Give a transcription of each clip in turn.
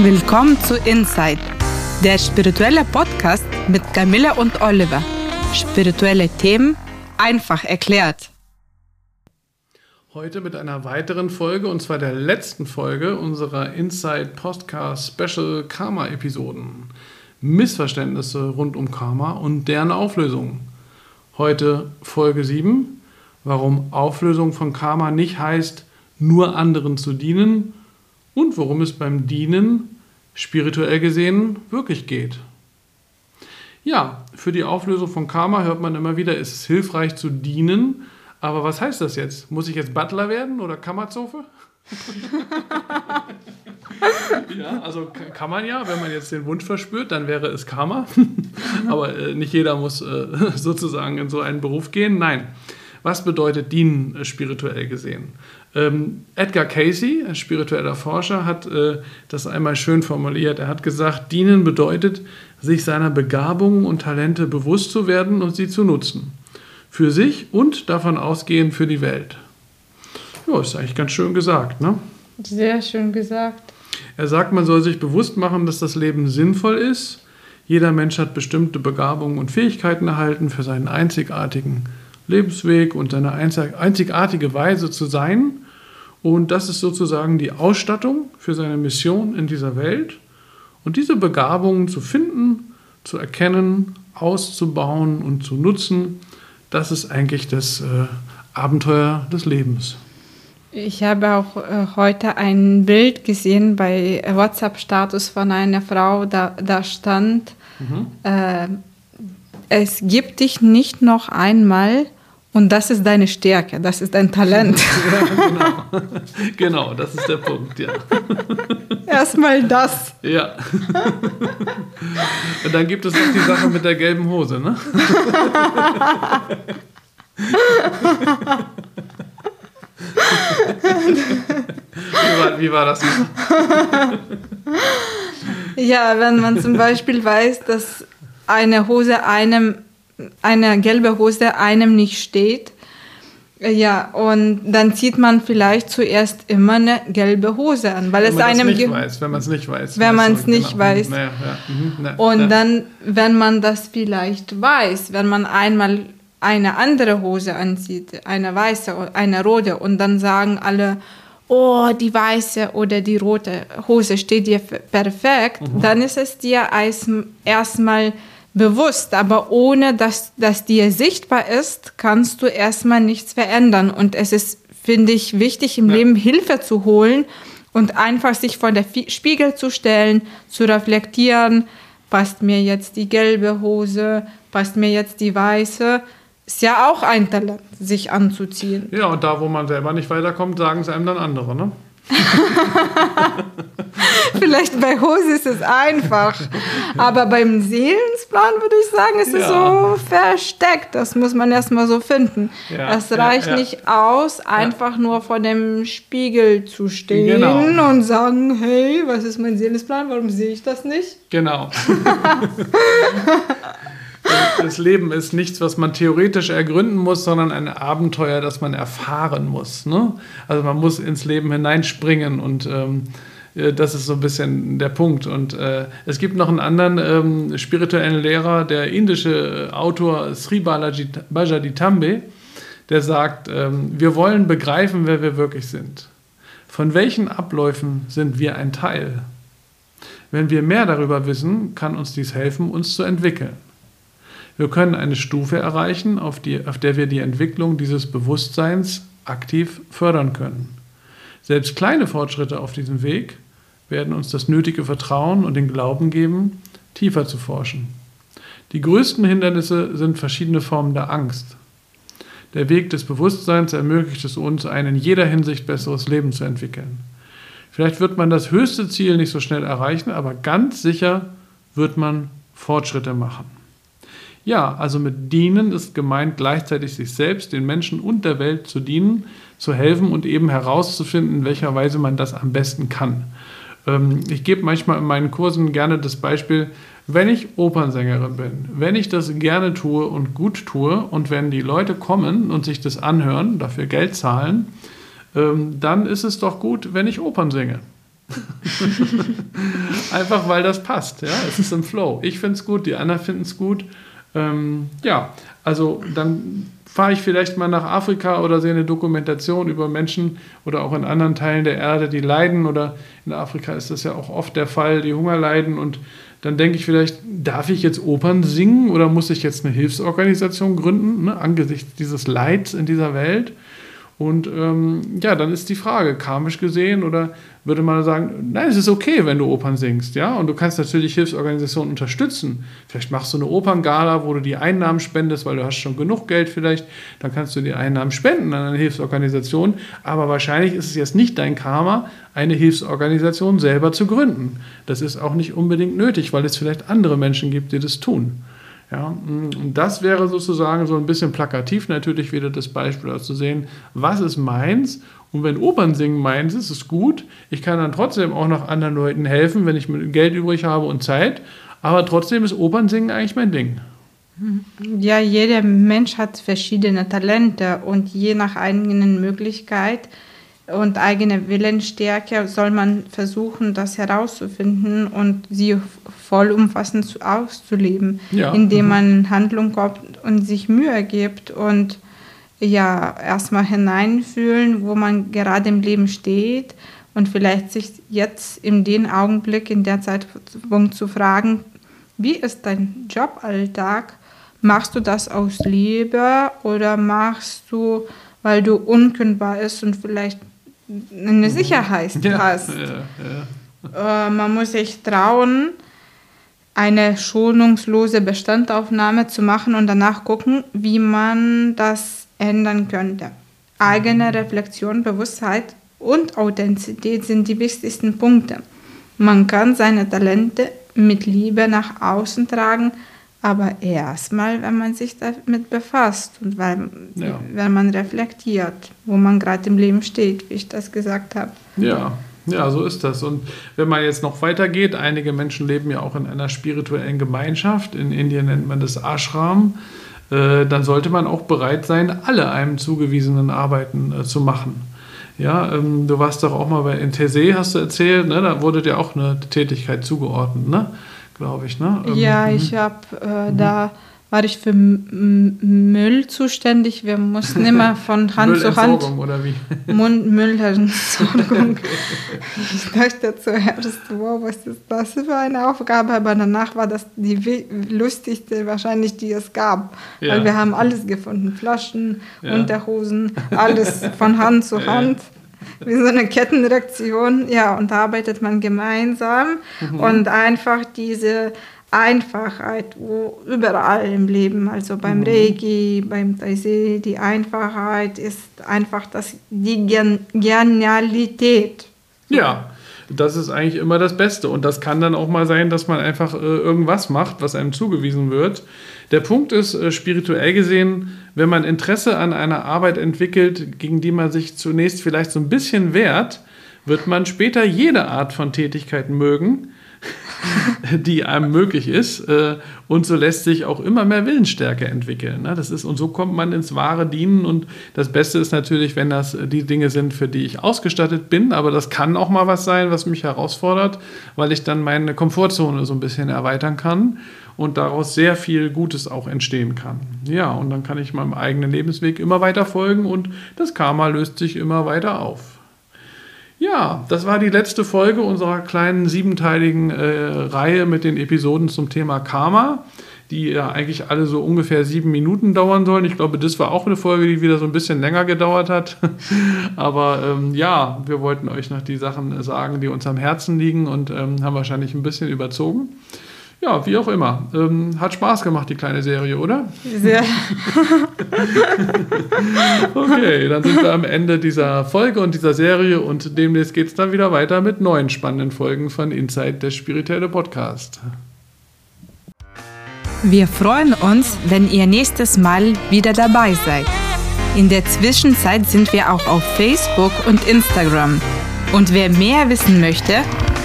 Willkommen zu Inside, der spirituelle Podcast mit Camilla und Oliver. Spirituelle Themen einfach erklärt. Heute mit einer weiteren Folge, und zwar der letzten Folge unserer Inside Podcast Special Karma Episoden. Missverständnisse rund um Karma und deren Auflösung. Heute Folge 7, warum Auflösung von Karma nicht heißt, nur anderen zu dienen und worum es beim Dienen spirituell gesehen wirklich geht. Ja, für die Auflösung von Karma hört man immer wieder, es ist hilfreich zu dienen. Aber was heißt das jetzt? Muss ich jetzt Butler werden oder Kammerzofe? ja, also kann man ja, wenn man jetzt den Wunsch verspürt, dann wäre es Karma. Aber äh, nicht jeder muss äh, sozusagen in so einen Beruf gehen. Nein. Was bedeutet dienen äh, spirituell gesehen? Ähm, Edgar Casey, ein spiritueller Forscher, hat äh, das einmal schön formuliert. Er hat gesagt, dienen bedeutet, sich seiner Begabungen und Talente bewusst zu werden und sie zu nutzen. Für sich und davon ausgehend für die Welt. Ja, ist eigentlich ganz schön gesagt, ne? Sehr schön gesagt. Er sagt, man soll sich bewusst machen, dass das Leben sinnvoll ist. Jeder Mensch hat bestimmte Begabungen und Fähigkeiten erhalten für seinen einzigartigen Lebensweg und seine einzigartige Weise zu sein. Und das ist sozusagen die Ausstattung für seine Mission in dieser Welt. Und diese Begabungen zu finden, zu erkennen, auszubauen und zu nutzen, das ist eigentlich das äh, Abenteuer des Lebens. Ich habe auch äh, heute ein Bild gesehen bei WhatsApp-Status von einer Frau, da, da stand, mhm. äh, es gibt dich nicht noch einmal, und das ist deine Stärke, das ist dein Talent. Ja, genau. genau, das ist der Punkt, ja. Erstmal das. Ja. Und dann gibt es noch die Sache mit der gelben Hose, ne? wie, war, wie war das? ja, wenn man zum Beispiel weiß, dass eine Hose einem eine gelbe Hose einem nicht steht. Ja, und dann zieht man vielleicht zuerst immer eine gelbe Hose an, weil wenn es einem nicht weiß, wenn man es nicht weiß. Wenn man es nicht genau. weiß. Naja, ja. mhm, na, und na. dann, wenn man das vielleicht weiß, wenn man einmal eine andere Hose anzieht, eine weiße, eine rote, und dann sagen alle, oh, die weiße oder die rote Hose steht dir perfekt, mhm. dann ist es dir erstmal bewusst, aber ohne dass das dir sichtbar ist, kannst du erstmal nichts verändern. Und es ist, finde ich, wichtig im ja. Leben Hilfe zu holen und einfach sich vor der Spiegel zu stellen, zu reflektieren, passt mir jetzt die gelbe Hose, passt mir jetzt die weiße. Ist ja auch ein Talent, sich anzuziehen. Ja, und da, wo man selber nicht weiterkommt, sagen es einem dann andere, ne? Vielleicht bei Hose ist es einfach. Aber beim Seelensplan würde ich sagen, ist ja. es so versteckt. Das muss man erstmal so finden. Ja. Es reicht ja, nicht aus, einfach nur vor dem Spiegel zu stehen genau. und sagen, hey, was ist mein Seelensplan? Warum sehe ich das nicht? Genau. das Leben ist nichts, was man theoretisch ergründen muss, sondern ein Abenteuer, das man erfahren muss. Ne? Also man muss ins Leben hineinspringen und ähm, äh, das ist so ein bisschen der Punkt. Und äh, es gibt noch einen anderen ähm, spirituellen Lehrer, der indische Autor Sri Balaji Bajaditambe, der sagt, ähm, wir wollen begreifen, wer wir wirklich sind. Von welchen Abläufen sind wir ein Teil? Wenn wir mehr darüber wissen, kann uns dies helfen, uns zu entwickeln. Wir können eine Stufe erreichen, auf, die, auf der wir die Entwicklung dieses Bewusstseins aktiv fördern können. Selbst kleine Fortschritte auf diesem Weg werden uns das nötige Vertrauen und den Glauben geben, tiefer zu forschen. Die größten Hindernisse sind verschiedene Formen der Angst. Der Weg des Bewusstseins ermöglicht es uns, ein in jeder Hinsicht besseres Leben zu entwickeln. Vielleicht wird man das höchste Ziel nicht so schnell erreichen, aber ganz sicher wird man Fortschritte machen. Ja, also mit dienen ist gemeint, gleichzeitig sich selbst, den Menschen und der Welt zu dienen, zu helfen und eben herauszufinden, in welcher Weise man das am besten kann. Ähm, ich gebe manchmal in meinen Kursen gerne das Beispiel, wenn ich Opernsängerin bin, wenn ich das gerne tue und gut tue und wenn die Leute kommen und sich das anhören, dafür Geld zahlen, ähm, dann ist es doch gut, wenn ich Opern singe. Einfach weil das passt. Ja? Es ist im Flow. Ich finde es gut, die anderen finden es gut. Ähm, ja, also dann fahre ich vielleicht mal nach Afrika oder sehe eine Dokumentation über Menschen oder auch in anderen Teilen der Erde, die leiden. Oder in Afrika ist das ja auch oft der Fall, die Hunger leiden. Und dann denke ich vielleicht, darf ich jetzt Opern singen oder muss ich jetzt eine Hilfsorganisation gründen, ne, angesichts dieses Leids in dieser Welt? Und ähm, ja, dann ist die Frage, karmisch gesehen oder würde man sagen, nein, es ist okay, wenn du Opern singst, ja, und du kannst natürlich Hilfsorganisationen unterstützen. Vielleicht machst du eine Operngala, wo du die Einnahmen spendest, weil du hast schon genug Geld vielleicht, dann kannst du die Einnahmen spenden an eine Hilfsorganisation, aber wahrscheinlich ist es jetzt nicht dein Karma, eine Hilfsorganisation selber zu gründen. Das ist auch nicht unbedingt nötig, weil es vielleicht andere Menschen gibt, die das tun. Ja, und das wäre sozusagen so ein bisschen plakativ natürlich wieder das Beispiel, also zu sehen, was ist meins und wenn Opern singen meins ist, ist gut. Ich kann dann trotzdem auch noch anderen Leuten helfen, wenn ich Geld übrig habe und Zeit. Aber trotzdem ist Opernsingen eigentlich mein Ding. Ja, jeder Mensch hat verschiedene Talente und je nach eigenen Möglichkeit und eigene Willensstärke soll man versuchen, das herauszufinden und sie vollumfassend auszuleben, ja. indem mhm. man in Handlung kommt und sich Mühe gibt und ja erstmal hineinfühlen, wo man gerade im Leben steht und vielleicht sich jetzt in den Augenblick, in der Zeitpunkt zu fragen, wie ist dein Joballtag? Machst du das aus Liebe oder machst du, weil du unkündbar bist und vielleicht eine mhm. Sicherheit ja, hast? Ja, ja. Äh, man muss sich trauen, eine schonungslose Bestandaufnahme zu machen und danach gucken, wie man das ändern könnte. Eigene Reflexion, Bewusstheit und Authentizität sind die wichtigsten Punkte. Man kann seine Talente mit Liebe nach außen tragen, aber erstmal, wenn man sich damit befasst und weil, ja. wenn man reflektiert, wo man gerade im Leben steht, wie ich das gesagt habe. Ja, ja, so ist das. Und wenn man jetzt noch weitergeht, einige Menschen leben ja auch in einer spirituellen Gemeinschaft. In Indien nennt man das Ashram. Äh, dann sollte man auch bereit sein, alle einem zugewiesenen Arbeiten äh, zu machen. Ja, ähm, du warst doch auch mal bei NTC, hast du erzählt, ne? da wurde dir auch eine Tätigkeit zugeordnet, ne? Glaube ich. Ne? Ähm, ja, mhm. ich habe äh, mhm. da war ich für Müll zuständig. Wir mussten immer von Hand zu Hand. oder wie? Müllentsorgung. ich dachte zuerst, wow, was ist das für eine Aufgabe? Aber danach war das die lustigste wahrscheinlich, die es gab. Ja. Weil wir haben alles gefunden. Flaschen, ja. Unterhosen, alles von Hand zu Hand. Wie so eine Kettenreaktion. Ja, und da arbeitet man gemeinsam mhm. und einfach diese Einfachheit, wo überall im Leben, also beim mhm. Reiki, beim Taizé, die Einfachheit ist einfach das, die Gen Genialität. Ja, das ist eigentlich immer das Beste. Und das kann dann auch mal sein, dass man einfach äh, irgendwas macht, was einem zugewiesen wird. Der Punkt ist, äh, spirituell gesehen, wenn man Interesse an einer Arbeit entwickelt, gegen die man sich zunächst vielleicht so ein bisschen wehrt, wird man später jede Art von Tätigkeit mögen die einem möglich ist. Äh, und so lässt sich auch immer mehr Willensstärke entwickeln. Ne? Das ist, und so kommt man ins wahre Dienen. Und das Beste ist natürlich, wenn das die Dinge sind, für die ich ausgestattet bin. Aber das kann auch mal was sein, was mich herausfordert, weil ich dann meine Komfortzone so ein bisschen erweitern kann und daraus sehr viel Gutes auch entstehen kann. Ja, und dann kann ich meinem eigenen Lebensweg immer weiter folgen und das Karma löst sich immer weiter auf. Ja, das war die letzte Folge unserer kleinen siebenteiligen äh, Reihe mit den Episoden zum Thema Karma, die ja eigentlich alle so ungefähr sieben Minuten dauern sollen. Ich glaube, das war auch eine Folge, die wieder so ein bisschen länger gedauert hat. Aber ähm, ja, wir wollten euch noch die Sachen sagen, die uns am Herzen liegen und ähm, haben wahrscheinlich ein bisschen überzogen. Ja, wie auch immer. Ähm, hat Spaß gemacht, die kleine Serie, oder? Sehr. okay, dann sind wir am Ende dieser Folge und dieser Serie und demnächst geht es dann wieder weiter mit neuen spannenden Folgen von Inside, der spirituelle Podcast. Wir freuen uns, wenn ihr nächstes Mal wieder dabei seid. In der Zwischenzeit sind wir auch auf Facebook und Instagram. Und wer mehr wissen möchte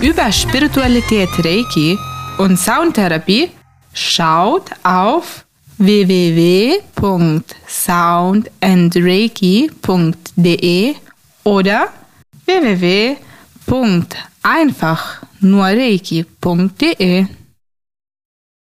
über Spiritualität Reiki, und Soundtherapie, schaut auf www.soundandreiki.de oder www.soundandreiki.de einfach nur reiki.de.